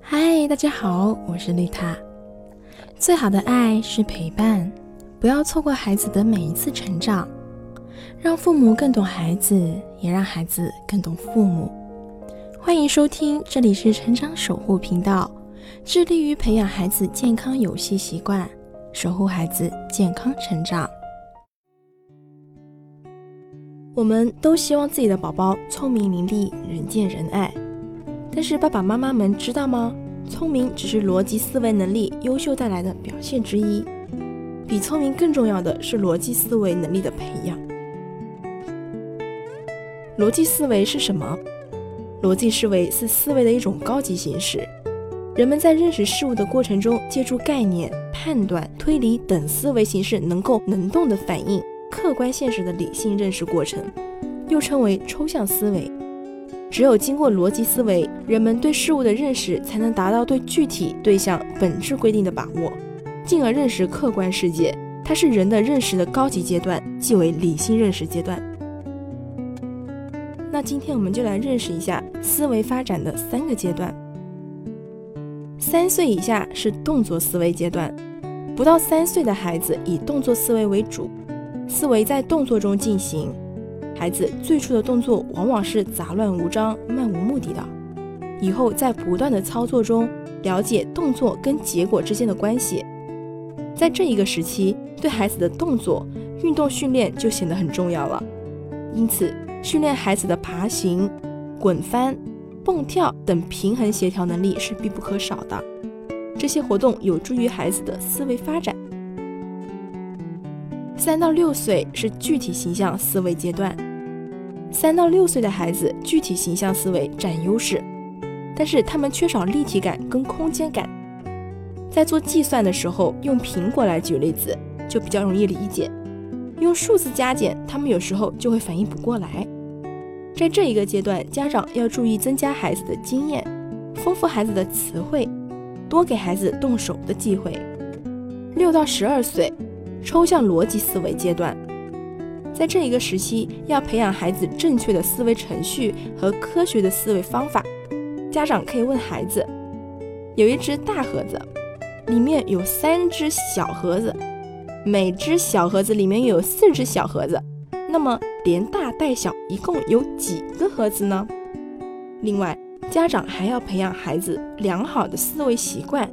嗨，大家好，我是丽塔。最好的爱是陪伴，不要错过孩子的每一次成长，让父母更懂孩子，也让孩子更懂父母。欢迎收听，这里是成长守护频道，致力于培养孩子健康游戏习惯，守护孩子健康成长。我们都希望自己的宝宝聪明伶俐、人见人爱。但是爸爸妈妈们知道吗？聪明只是逻辑思维能力优秀带来的表现之一，比聪明更重要的是逻辑思维能力的培养。逻辑思维是什么？逻辑思维是思维的一种高级形式。人们在认识事物的过程中，借助概念、判断、推理等思维形式，能够能动的反映客观现实的理性认识过程，又称为抽象思维。只有经过逻辑思维，人们对事物的认识才能达到对具体对象本质规定的把握，进而认识客观世界。它是人的认识的高级阶段，即为理性认识阶段。那今天我们就来认识一下思维发展的三个阶段。三岁以下是动作思维阶段，不到三岁的孩子以动作思维为主，思维在动作中进行。孩子最初的动作往往是杂乱无章、漫无目的的，以后在不断的操作中了解动作跟结果之间的关系。在这一个时期，对孩子的动作运动训练就显得很重要了。因此，训练孩子的爬行、滚翻、蹦跳等平衡协调能力是必不可少的。这些活动有助于孩子的思维发展。三到六岁是具体形象思维阶段。三到六岁的孩子具体形象思维占优势，但是他们缺少立体感跟空间感。在做计算的时候，用苹果来举例子就比较容易理解。用数字加减，他们有时候就会反应不过来。在这一个阶段，家长要注意增加孩子的经验，丰富孩子的词汇，多给孩子动手的机会。六到十二岁，抽象逻辑思维阶段。在这一个时期，要培养孩子正确的思维程序和科学的思维方法。家长可以问孩子：有一只大盒子，里面有三只小盒子，每只小盒子里面有四只小盒子，那么连大带小一共有几个盒子呢？另外，家长还要培养孩子良好的思维习惯，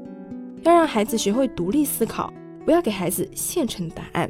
要让孩子学会独立思考，不要给孩子现成答案。